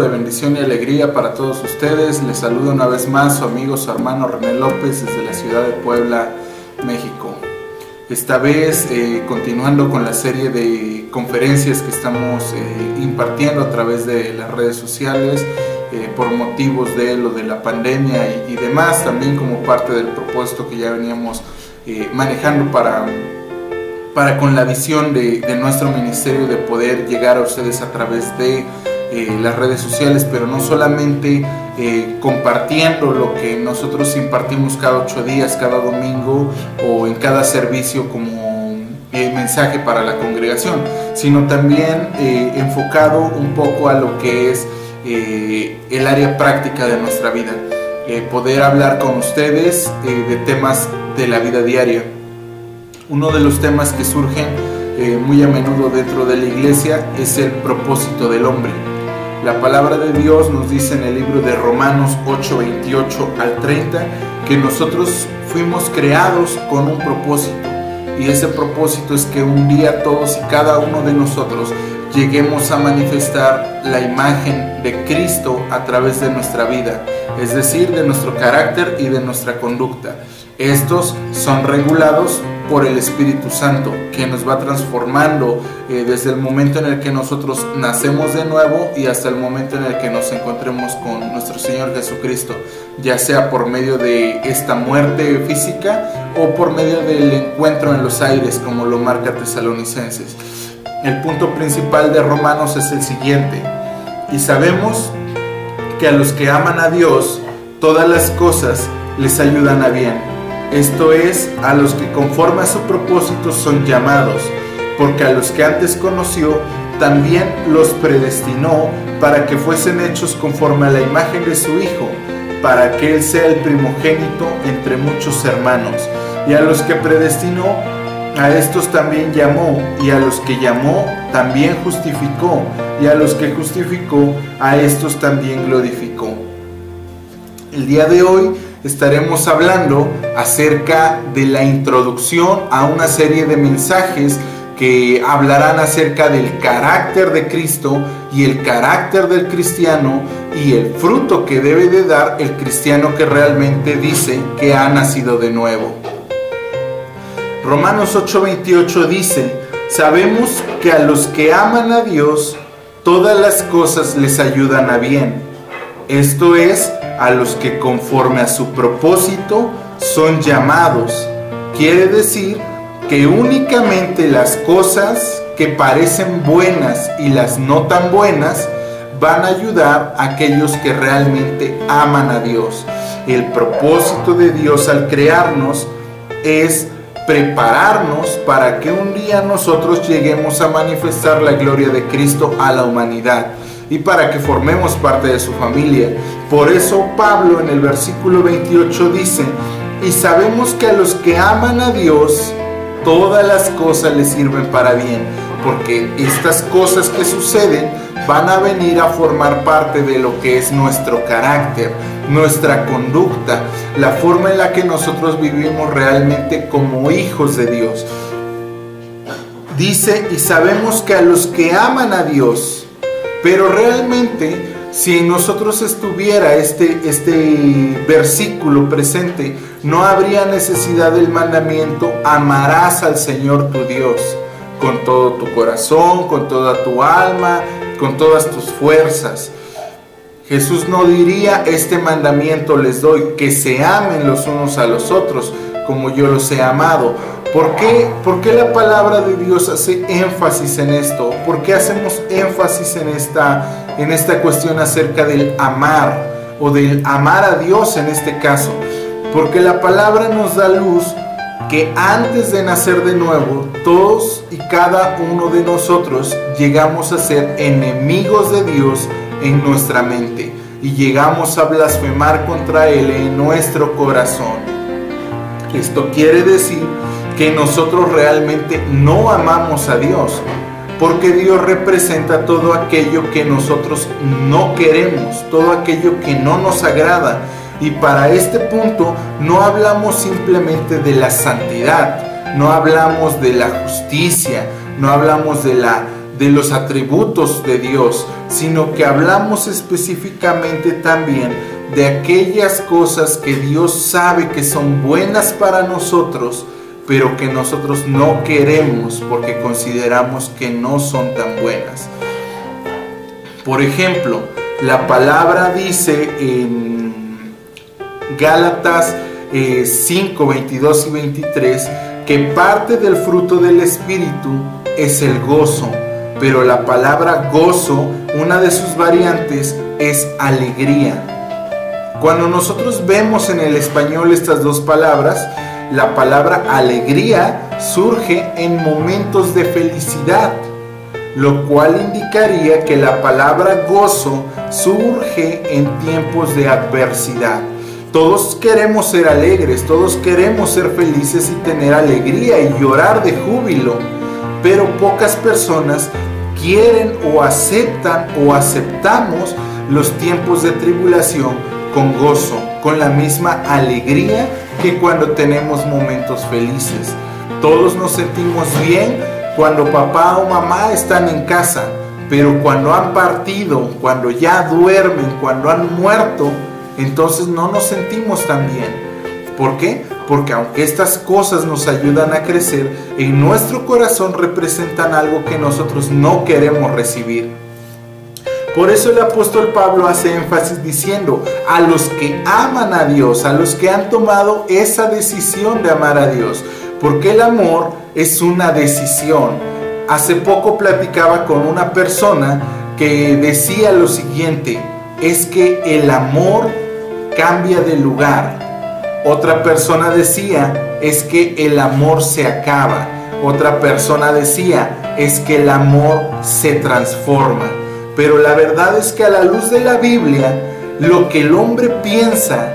de bendición y alegría para todos ustedes. Les saludo una vez más su amigo, su hermano René López desde la ciudad de Puebla, México. Esta vez eh, continuando con la serie de conferencias que estamos eh, impartiendo a través de las redes sociales eh, por motivos de lo de la pandemia y, demás, también como parte del propósito que ya veníamos manejando para para con la visión de, nuestro ministerio de poder llegar a ustedes a través de eh, las redes sociales, pero no solamente eh, compartiendo lo que nosotros impartimos cada ocho días, cada domingo o en cada servicio como eh, mensaje para la congregación, sino también enfocado un poco a lo que es el área práctica de nuestra vida, poder hablar con ustedes de temas de la vida diaria uno de los temas que surgen eh, muy a menudo dentro de la iglesia es el propósito del hombre. La palabra de Dios nos dice en el libro de Romanos 8, 28 al 30 que nosotros fuimos creados con un propósito y ese propósito es que un día todos y cada uno de nosotros lleguemos a manifestar la imagen de Cristo a través de nuestra vida, es decir, de nuestro carácter y de nuestra conducta. Estos son regulados por el Espíritu Santo, que nos va transformando eh, desde el momento en el que nosotros nacemos de nuevo y hasta el momento en el que nos encontremos con nuestro Señor Jesucristo, ya sea por medio de esta muerte física o por medio del encuentro en los aires, como lo marca Tesalonicenses. El punto principal de Romanos es el siguiente, y sabemos que a los que aman a Dios, todas las cosas les ayudan a bien esto es, a los que conforme a su propósito son llamados, porque a los que antes conoció, también los predestinó para que fuesen hechos conforme a la imagen de su Hijo, para que Él sea el primogénito entre muchos hermanos. Y a los que predestinó, a estos también llamó, y a los que llamó, también justificó, y a los que justificó, a estos también glorificó. El día de hoy estaremos hablando acerca de la introducción a una serie de mensajes que hablarán acerca del carácter de Cristo y el carácter del cristiano y el fruto que debe de dar el cristiano que realmente dice que ha nacido de nuevo. Romanos 8:28 dice, sabemos que a los que aman a Dios, todas las cosas les ayudan a bien. Esto es, a los que conforme a su propósito son llamados. Quiere decir que únicamente las cosas que parecen buenas y las no tan buenas van a ayudar a aquellos que realmente aman a Dios. El propósito de Dios al crearnos es prepararnos para que un día nosotros lleguemos a manifestar la gloria de Cristo a la humanidad y para que formemos parte de su familia. Por eso Pablo en el versículo 28 dice, y sabemos que a los que aman a Dios, todas las cosas les sirven para bien, porque estas cosas que suceden van a venir a formar parte de lo que es nuestro carácter, nuestra conducta, la forma en la que nosotros vivimos realmente como hijos de Dios. Dice, y sabemos que a los que aman a Dios, pero realmente, si en nosotros estuviera este, este versículo presente, no habría necesidad del mandamiento, amarás al Señor tu Dios con todo tu corazón, con toda tu alma, con todas tus fuerzas. Jesús no diría, este mandamiento les doy, que se amen los unos a los otros, como yo los he amado. ¿Por qué, ¿Por qué, la palabra de Dios hace énfasis en esto? ¿Por qué hacemos énfasis en esta, en esta cuestión acerca del amar o del amar a Dios en este caso? Porque la palabra nos da luz que antes de nacer de nuevo, todos y cada uno de nosotros llegamos a ser enemigos de Dios en nuestra mente y llegamos a blasfemar contra Él en nuestro corazón. Esto quiere decir que nosotros realmente no amamos a Dios, porque Dios representa todo aquello que nosotros no queremos, todo aquello que no nos agrada. Y para este punto no hablamos simplemente de la santidad, no hablamos de la justicia, no hablamos de la de los atributos de Dios, sino que hablamos específicamente también de aquellas cosas que Dios sabe que son buenas para nosotros, pero que nosotros no queremos porque consideramos que no son tan buenas. Por ejemplo, la palabra dice en Gálatas 5, eh, 22 y 23 que parte del fruto del Espíritu es el gozo, pero la palabra gozo, una de sus variantes es alegría. Cuando nosotros vemos en el español estas dos palabras, la palabra alegría surge en momentos de felicidad, lo cual indicaría que la palabra gozo surge en tiempos de adversidad. Todos queremos ser alegres, todos queremos ser felices y tener alegría y llorar de júbilo, pero pocas personas quieren o aceptan o aceptamos los tiempos de tribulación con gozo, con la misma alegría que cuando tenemos momentos felices. Todos nos sentimos bien cuando papá o mamá están en casa, pero cuando han partido, cuando ya duermen, cuando han muerto, entonces no nos sentimos tan bien. ¿Por qué? Porque aunque estas cosas nos ayudan a crecer, en nuestro corazón representan algo que nosotros no queremos recibir. Por eso el apóstol Pablo hace énfasis diciendo, a los que aman a Dios, a los que han tomado esa decisión de amar a Dios, porque el amor es una decisión. Hace poco platicaba con una persona que decía lo siguiente, es que el amor cambia de lugar. Otra persona decía, es que el amor se acaba. Otra persona decía, es que el amor se transforma. Pero la verdad es que a la luz de la Biblia, lo que el hombre piensa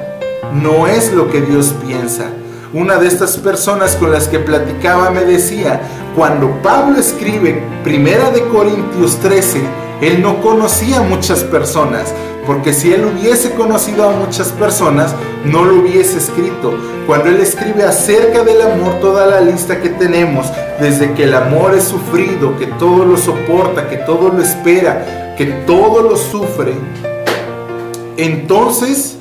no es lo que Dios piensa. Una de estas personas con las que platicaba me decía, cuando Pablo escribe Primera de Corintios 13, él no conocía muchas personas, porque si él hubiese conocido a muchas personas, no lo hubiese escrito. Cuando él escribe acerca del amor, toda la lista que tenemos, desde que el amor es sufrido, que todo lo soporta, que todo lo espera, que todo lo sufre, entonces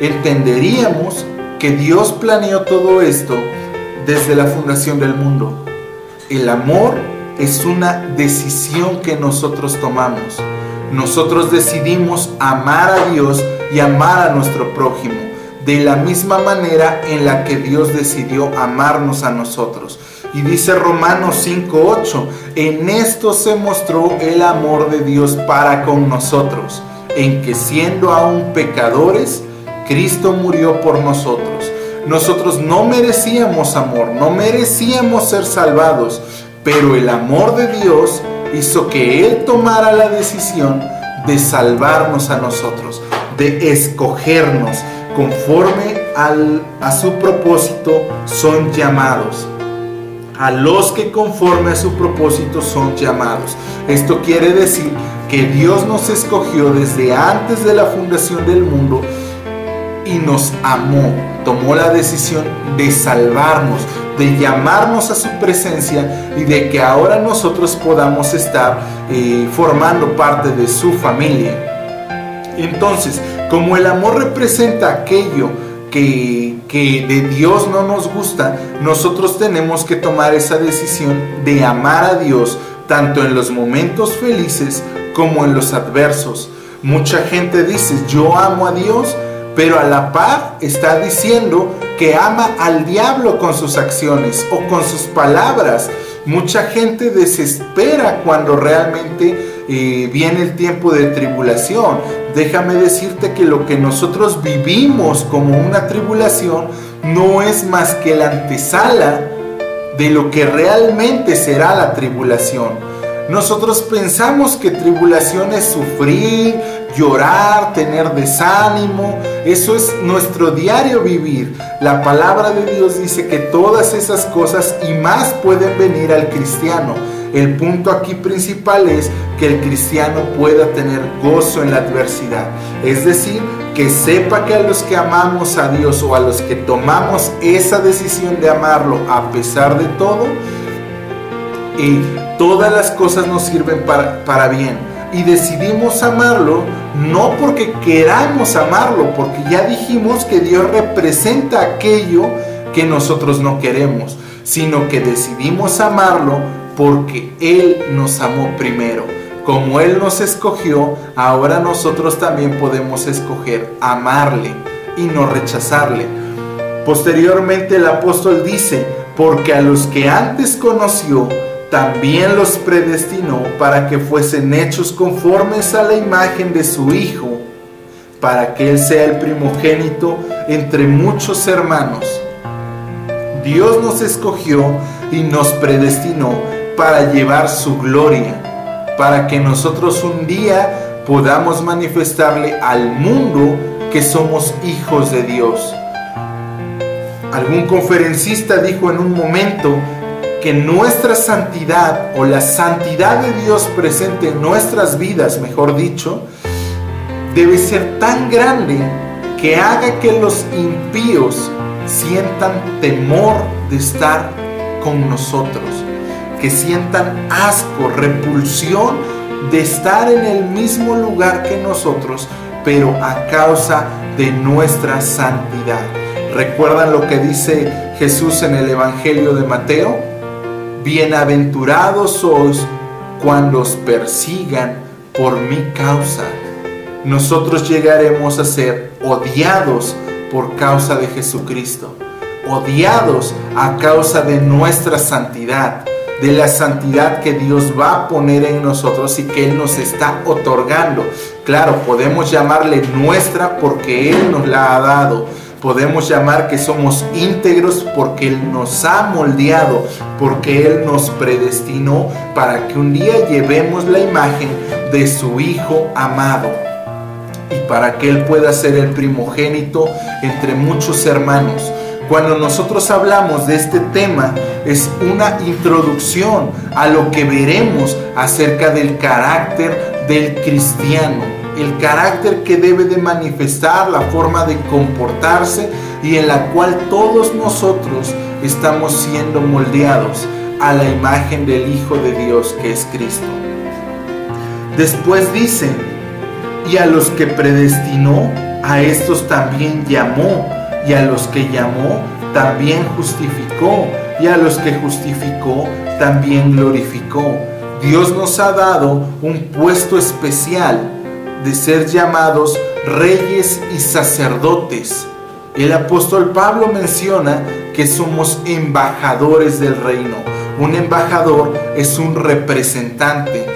entenderíamos que Dios planeó todo esto desde la fundación del mundo. El amor es una decisión que nosotros tomamos. Nosotros decidimos amar a Dios y amar a nuestro prójimo de la misma manera en la que Dios decidió amarnos a nosotros. Y dice Romanos 5:8, en esto se mostró el amor de Dios para con nosotros, en que siendo aún pecadores, Cristo murió por nosotros. Nosotros no merecíamos amor, no merecíamos ser salvados, pero el amor de Dios hizo que Él tomara la decisión de salvarnos a nosotros, de escogernos conforme al, a su propósito son llamados a los que conforme a su propósito son llamados. Esto quiere decir que Dios nos escogió desde antes de la fundación del mundo y nos amó, tomó la decisión de salvarnos, de llamarnos a su presencia y de que ahora nosotros podamos estar eh, formando parte de su familia. Entonces, como el amor representa aquello que, de Dios no nos gusta, nosotros tenemos que tomar esa decisión de amar a Dios tanto en los momentos felices como en los adversos. Mucha gente dice, yo amo a Dios, pero a la par está diciendo que ama al diablo con sus acciones o con sus palabras. Mucha gente desespera cuando realmente viene el tiempo de tribulación déjame decirte que lo que nosotros vivimos como una tribulación no es más que la antesala de lo que realmente será la tribulación. Nosotros pensamos que tribulación es sufrir, llorar, tener desánimo. Eso es nuestro diario vivir. La palabra de Dios dice que todas esas cosas y más pueden venir al cristiano. El punto aquí principal es que el cristiano pueda tener gozo en la adversidad. Es decir, que sepa que a los que amamos a Dios o a los que tomamos esa decisión de amarlo a pesar de todo, y todas las cosas nos sirven para, para bien. Y decidimos amarlo no porque queramos amarlo, porque ya dijimos que Dios representa aquello que nosotros no queremos, sino que decidimos amarlo porque Él nos amó primero. Como Él nos escogió, ahora nosotros también podemos escoger amarle y no rechazarle. Posteriormente el apóstol dice, porque a los que antes conoció, también los predestinó para que fuesen hechos conformes a la imagen de su Hijo, para que Él sea el primogénito entre muchos hermanos. Dios nos escogió y nos predestinó para llevar su gloria, para que nosotros un día podamos manifestarle al mundo que somos hijos de Dios. Algún conferencista dijo en un momento que nuestra santidad o la santidad de Dios presente en nuestras vidas, mejor dicho, debe ser tan grande que haga que los impíos sientan temor de estar con nosotros, que sientan asco, repulsión de estar en el mismo lugar que nosotros, pero a causa de nuestra santidad. ¿Recuerdan lo que dice Jesús en el Evangelio de Mateo? Bienaventurados sois cuando os persigan por mi causa. Nosotros llegaremos a ser odiados por causa de Jesucristo, odiados a causa de nuestra santidad, de la santidad que Dios va a poner en nosotros y que Él nos está otorgando. Claro, podemos llamarle nuestra porque Él nos la ha dado. Podemos llamar que somos íntegros porque Él nos ha moldeado, porque Él nos predestinó para que un día llevemos la imagen de su Hijo amado y para que Él pueda ser el primogénito entre muchos hermanos. Cuando nosotros hablamos de este tema es una introducción a lo que veremos acerca del carácter del cristiano, el carácter que debe de manifestar, la forma de comportarse y en la cual todos nosotros estamos siendo moldeados a la imagen del Hijo de Dios que es Cristo. Después dice, y a los que predestinó, a estos también llamó, y a los que llamó, también justificó, y a los que justificó, también glorificó. Dios nos ha dado un puesto especial de ser llamados reyes y sacerdotes. El apóstol Pablo menciona que somos embajadores del reino. Un embajador es un representante.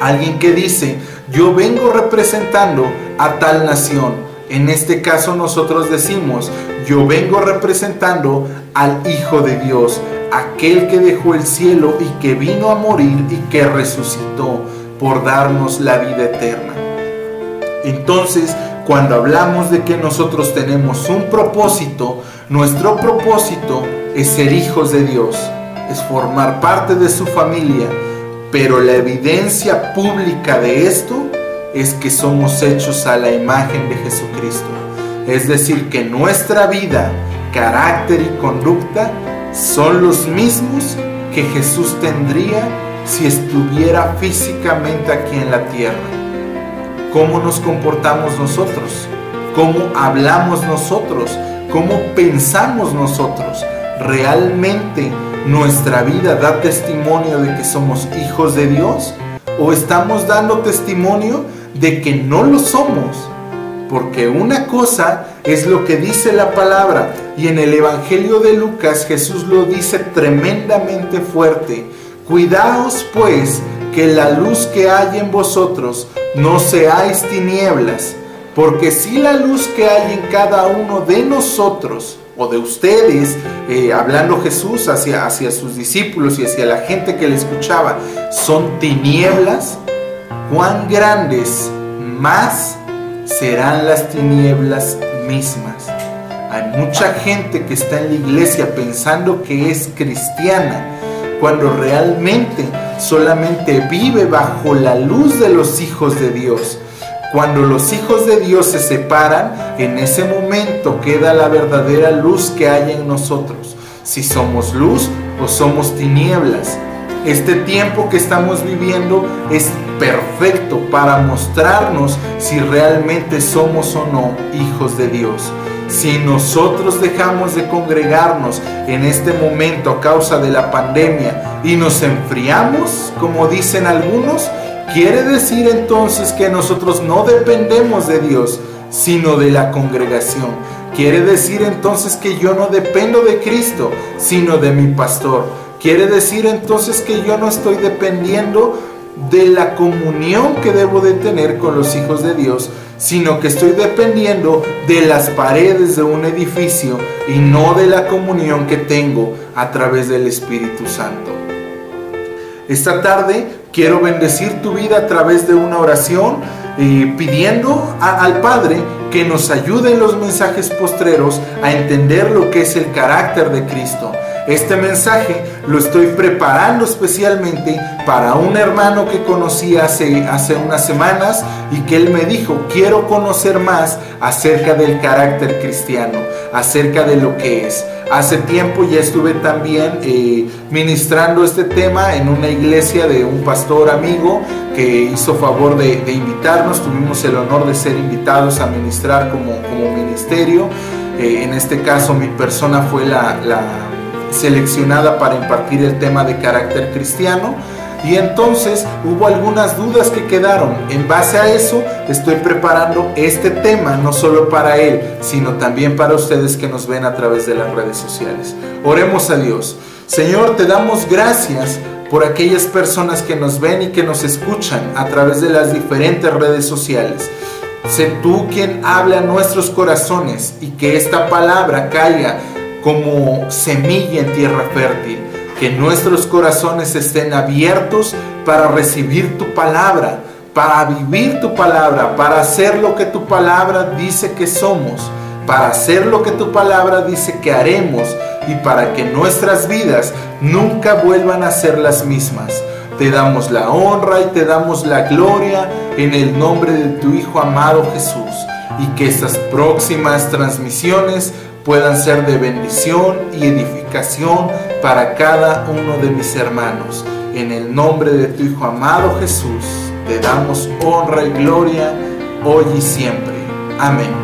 Alguien que dice, yo vengo representando a tal nación. En este caso nosotros decimos, yo vengo representando al Hijo de Dios, aquel que dejó el cielo y que vino a morir y que resucitó por darnos la vida eterna. Entonces, cuando hablamos de que nosotros tenemos un propósito, nuestro propósito es ser hijos de Dios, es formar parte de su familia, pero la evidencia pública de esto es que somos hechos a la imagen de Jesucristo. Es decir, que nuestra vida, carácter y conducta son los mismos que Jesús tendría si estuviera físicamente aquí en la tierra. ¿Cómo nos comportamos nosotros? ¿Cómo hablamos nosotros? ¿Cómo pensamos nosotros? ¿Realmente nuestra vida da testimonio de que somos hijos de Dios? ¿O estamos dando testimonio de que no lo somos? Porque una cosa es lo que dice la palabra y en el Evangelio de Lucas Jesús lo dice tremendamente fuerte. Cuidaos pues que la luz que hay en vosotros no seáis tinieblas, porque si la luz que hay en cada uno de nosotros o de ustedes, eh, hablando Jesús hacia, hacia sus discípulos y hacia la gente que le escuchaba, son tinieblas, cuán grandes más serán las tinieblas mismas. Hay mucha gente que está en la iglesia pensando que es cristiana, cuando realmente solamente vive bajo la luz de los hijos de Dios. Cuando los hijos de Dios se separan, en ese momento queda la verdadera luz que hay en nosotros. Si somos luz o somos tinieblas. Este tiempo que estamos viviendo es perfecto para mostrarnos si realmente somos o no hijos de Dios. Si nosotros dejamos de congregarnos en este momento a causa de la pandemia y nos enfriamos, como dicen algunos, quiere decir entonces que nosotros no dependemos de Dios, sino de la congregación. Quiere decir entonces que yo no dependo de Cristo, sino de mi pastor. Quiere decir entonces que yo no estoy dependiendo de la comunión que debo de tener con los hijos de Dios, sino que estoy dependiendo de las paredes de un edificio y no de la comunión que tengo a través del Espíritu Santo. Esta tarde quiero bendecir tu vida a través de una oración y pidiendo al Padre que nos ayude en los mensajes postreros a entender lo que es el carácter de Cristo este mensaje lo estoy preparando especialmente para un hermano que conocí hace, hace unas semanas y que él me dijo, quiero conocer más acerca del carácter cristiano, acerca de lo que es. Hace tiempo ya estuve también eh, ministrando este tema en una iglesia de un pastor amigo que hizo favor de, invitarnos. Tuvimos el honor de ser invitados a ministrar como, como ministerio. Eh, en este caso mi persona fue la seleccionada para impartir el tema de carácter cristiano. Y entonces hubo algunas dudas que quedaron. En base a eso estoy preparando este tema, no solo para él, sino también para ustedes que nos ven a través de las redes sociales. Oremos a Dios. Señor, te damos gracias por aquellas personas que nos ven y que nos escuchan a través de las diferentes redes sociales. Sé tú quien habla a nuestros corazones y que esta palabra caiga como semilla en tierra fértil. Que nuestros corazones estén abiertos para recibir tu palabra, para vivir tu palabra, para hacer lo que tu palabra dice que somos, para hacer lo que tu palabra dice que haremos y para que nuestras vidas nunca vuelvan a ser las mismas. Te damos la honra y te damos la gloria en el nombre de tu Hijo amado Jesús y que estas próximas transmisiones puedan ser de bendición y edificación para cada uno de mis hermanos. En el nombre de tu Hijo amado Jesús, te damos honra y gloria hoy y siempre. Amén.